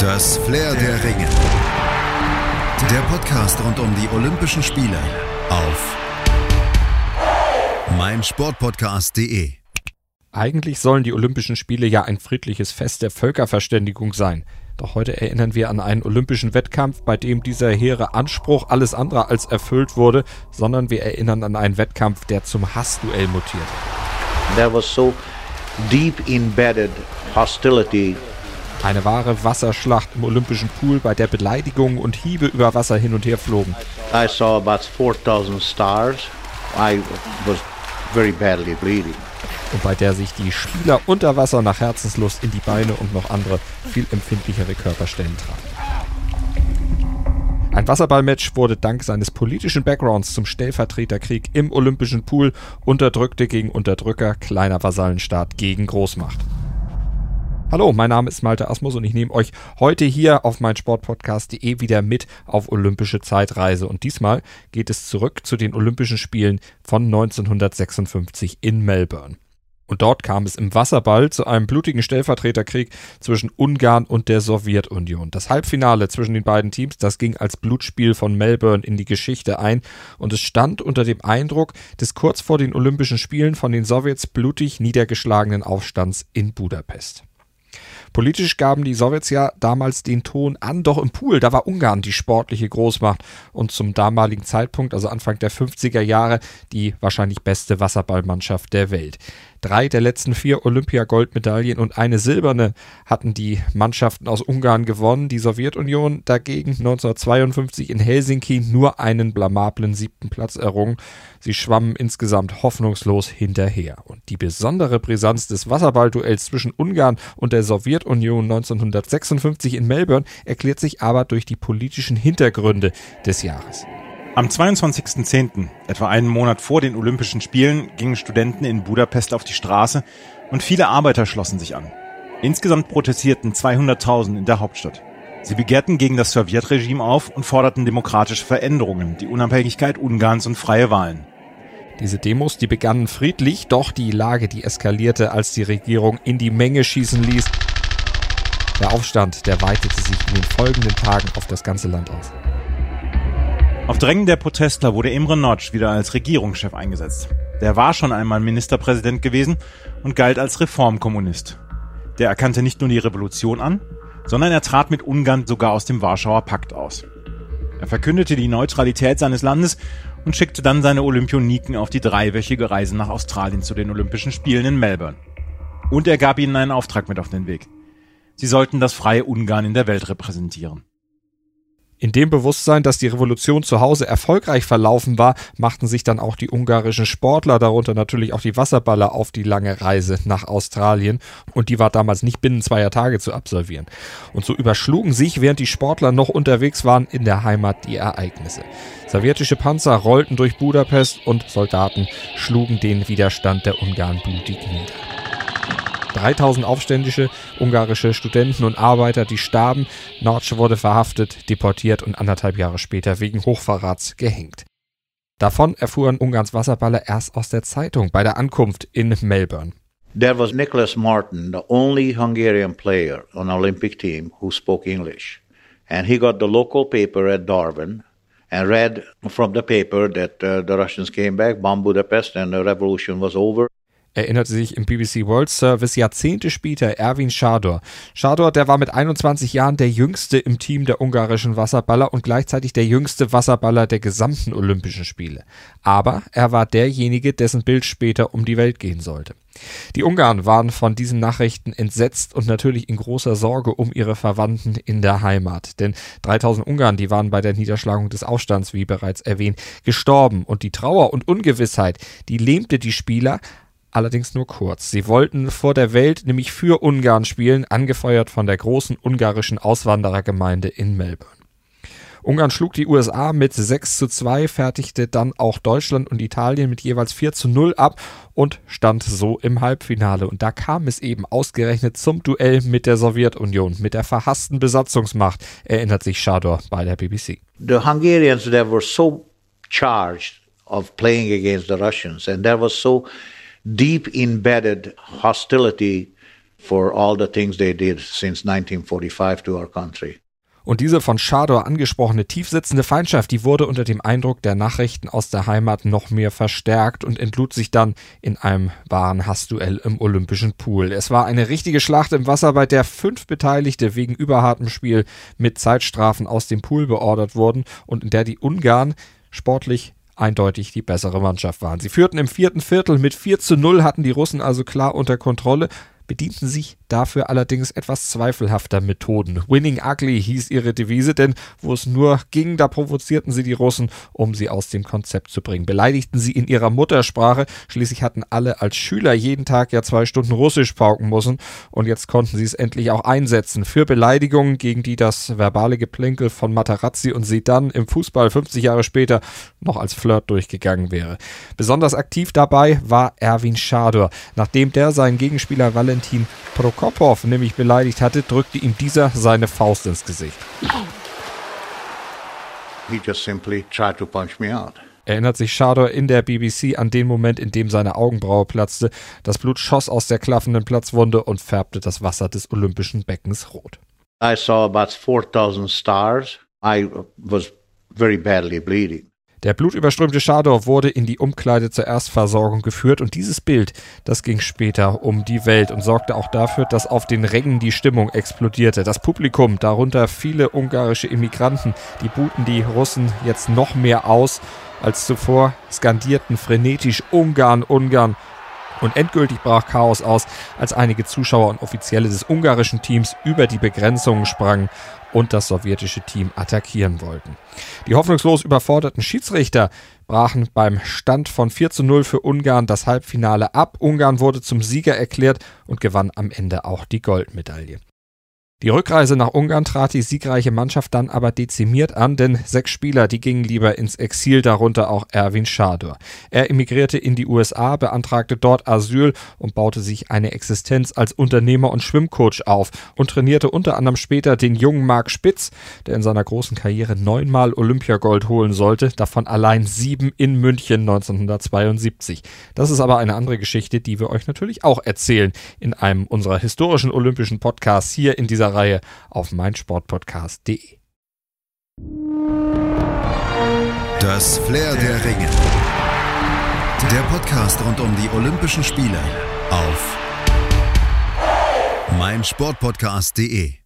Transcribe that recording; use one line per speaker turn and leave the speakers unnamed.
Das Flair der Ringe. Der Podcast rund um die Olympischen Spiele auf meinsportpodcast.de.
Eigentlich sollen die Olympischen Spiele ja ein friedliches Fest der Völkerverständigung sein. Doch heute erinnern wir an einen olympischen Wettkampf, bei dem dieser hehre Anspruch alles andere als erfüllt wurde, sondern wir erinnern an einen Wettkampf, der zum Hassduell mutierte.
There was so deep embedded hostility
Eine wahre Wasserschlacht im olympischen Pool, bei der Beleidigungen und Hiebe über Wasser hin und her flogen.
I saw about 4,000 stars. I was very badly bleeding.
und bei der sich die Spieler unter Wasser nach Herzenslust in die Beine und noch andere viel empfindlichere Körperstellen tragen. Ein Wasserballmatch wurde dank seines politischen Backgrounds zum Stellvertreterkrieg im Olympischen Pool Unterdrückte gegen Unterdrücker, kleiner Vasallenstaat gegen Großmacht. Hallo, mein Name ist Malte Asmus und ich nehme euch heute hier auf mein Sportpodcast.de wieder mit auf olympische Zeitreise. Und diesmal geht es zurück zu den Olympischen Spielen von 1956 in Melbourne. Und dort kam es im Wasserball zu einem blutigen Stellvertreterkrieg zwischen Ungarn und der Sowjetunion. Das Halbfinale zwischen den beiden Teams, das ging als Blutspiel von Melbourne in die Geschichte ein und es stand unter dem Eindruck des kurz vor den Olympischen Spielen von den Sowjets blutig niedergeschlagenen Aufstands in Budapest. Politisch gaben die Sowjets ja damals den Ton an, doch im Pool, da war Ungarn die sportliche Großmacht und zum damaligen Zeitpunkt, also Anfang der 50er Jahre, die wahrscheinlich beste Wasserballmannschaft der Welt. Drei der letzten vier Olympiagoldmedaillen und eine silberne hatten die Mannschaften aus Ungarn gewonnen. Die Sowjetunion dagegen 1952 in Helsinki nur einen blamablen siebten Platz errungen. Sie schwammen insgesamt hoffnungslos hinterher. Und die besondere Brisanz des Wasserballduells zwischen Ungarn und der Sowjetunion 1956 in Melbourne erklärt sich aber durch die politischen Hintergründe des Jahres.
Am 22.10., etwa einen Monat vor den Olympischen Spielen, gingen Studenten in Budapest auf die Straße und viele Arbeiter schlossen sich an. Insgesamt protestierten 200.000 in der Hauptstadt. Sie begehrten gegen das Sowjetregime auf und forderten demokratische Veränderungen, die Unabhängigkeit Ungarns und freie Wahlen.
Diese Demos, die begannen friedlich, doch die Lage, die eskalierte, als die Regierung in die Menge schießen ließ. Der Aufstand, der weitete sich in den folgenden Tagen auf das ganze Land aus.
Auf Drängen der Protestler wurde Imre Notch wieder als Regierungschef eingesetzt. Der war schon einmal Ministerpräsident gewesen und galt als Reformkommunist. Der erkannte nicht nur die Revolution an, sondern er trat mit Ungarn sogar aus dem Warschauer Pakt aus. Er verkündete die Neutralität seines Landes und schickte dann seine Olympioniken auf die dreiwöchige Reise nach Australien zu den Olympischen Spielen in Melbourne. Und er gab ihnen einen Auftrag mit auf den Weg. Sie sollten das freie Ungarn in der Welt repräsentieren.
In dem Bewusstsein, dass die Revolution zu Hause erfolgreich verlaufen war, machten sich dann auch die ungarischen Sportler, darunter natürlich auch die Wasserballer, auf die lange Reise nach Australien. Und die war damals nicht binnen zweier Tage zu absolvieren. Und so überschlugen sich, während die Sportler noch unterwegs waren, in der Heimat die Ereignisse. Sowjetische Panzer rollten durch Budapest und Soldaten schlugen den Widerstand der Ungarn blutig nieder. 3000 aufständische ungarische Studenten und Arbeiter, die starben. Notch wurde verhaftet, deportiert und anderthalb Jahre später wegen Hochverrats gehängt. Davon erfuhren Ungarns Wasserballer erst aus der Zeitung bei der Ankunft in Melbourne.
There was Nicholas Martin, the only Hungarian player on Olympic team who spoke English. And he got the local paper at Darwin and read from the paper that uh, the Russians came back, bombed Budapest, and the revolution was over.
Erinnerte sich im BBC World Service Jahrzehnte später Erwin Schador. Schador, der war mit 21 Jahren der jüngste im Team der ungarischen Wasserballer und gleichzeitig der jüngste Wasserballer der gesamten Olympischen Spiele. Aber er war derjenige, dessen Bild später um die Welt gehen sollte. Die Ungarn waren von diesen Nachrichten entsetzt und natürlich in großer Sorge um ihre Verwandten in der Heimat. Denn 3000 Ungarn, die waren bei der Niederschlagung des Aufstands, wie bereits erwähnt, gestorben. Und die Trauer und Ungewissheit, die lähmte die Spieler, allerdings nur kurz. Sie wollten vor der Welt nämlich für Ungarn spielen, angefeuert von der großen ungarischen Auswanderergemeinde in Melbourne. Ungarn schlug die USA mit 6 zu 2, fertigte dann auch Deutschland und Italien mit jeweils 4 zu 0 ab und stand so im Halbfinale. Und da kam es eben ausgerechnet zum Duell mit der Sowjetunion, mit der verhassten Besatzungsmacht, erinnert sich Schador bei der BBC.
The Hungarians, they were so charged of playing against the Russians, and there was so deep embedded hostility for all the things they did since 1945 to our country.
Und diese von Schador angesprochene tiefsitzende Feindschaft, die wurde unter dem Eindruck der Nachrichten aus der Heimat noch mehr verstärkt und entlud sich dann in einem wahren Hassduell im Olympischen Pool. Es war eine richtige Schlacht im Wasser, bei der fünf Beteiligte wegen überhartem Spiel mit Zeitstrafen aus dem Pool beordert wurden und in der die Ungarn sportlich eindeutig die bessere Mannschaft waren. Sie führten im vierten Viertel mit 4 zu 0, hatten die Russen also klar unter Kontrolle, bedienten sich dafür allerdings etwas zweifelhafter Methoden. Winning Ugly hieß ihre Devise, denn wo es nur ging, da provozierten sie die Russen, um sie aus dem Konzept zu bringen. Beleidigten sie in ihrer Muttersprache, schließlich hatten alle als Schüler jeden Tag ja zwei Stunden Russisch pauken müssen und jetzt konnten sie es endlich auch einsetzen für Beleidigungen, gegen die das verbale Geplänkel von Matarazzi und Sedan im Fußball 50 Jahre später noch als Flirt durchgegangen wäre. Besonders aktiv dabei war Erwin Schador. Nachdem der seinen Gegenspieler Valentin Prokopov nämlich beleidigt hatte, drückte ihm dieser seine Faust ins Gesicht. Erinnert sich Schador in der BBC an den Moment, in dem seine Augenbraue platzte. Das Blut schoss aus der klaffenden Platzwunde und färbte das Wasser des olympischen Beckens rot.
I saw about 4,000 stars. I was very badly bleeding.
Der blutüberströmte Schador wurde in die Umkleide zur Erstversorgung geführt und dieses Bild, das ging später um die Welt und sorgte auch dafür, dass auf den Rängen die Stimmung explodierte. Das Publikum, darunter viele ungarische Immigranten, die buten die Russen jetzt noch mehr aus als zuvor, skandierten frenetisch Ungarn, Ungarn und endgültig brach Chaos aus, als einige Zuschauer und Offizielle des ungarischen Teams über die Begrenzungen sprangen und das sowjetische Team attackieren wollten. Die hoffnungslos überforderten Schiedsrichter brachen beim Stand von 4 zu 0 für Ungarn das Halbfinale ab. Ungarn wurde zum Sieger erklärt und gewann am Ende auch die Goldmedaille. Die Rückreise nach Ungarn trat die siegreiche Mannschaft dann aber dezimiert an, denn sechs Spieler, die gingen lieber ins Exil, darunter auch Erwin Schador. Er emigrierte in die USA, beantragte dort Asyl und baute sich eine Existenz als Unternehmer und Schwimmcoach auf und trainierte unter anderem später den jungen Marc Spitz, der in seiner großen Karriere neunmal Olympiagold holen sollte, davon allein sieben in München 1972. Das ist aber eine andere Geschichte, die wir euch natürlich auch erzählen in einem unserer historischen olympischen Podcasts hier in dieser Reihe auf meinsportpodcast.de.
Das Flair der Ringe. Der Podcast rund um die Olympischen Spiele auf meinsportpodcast.de.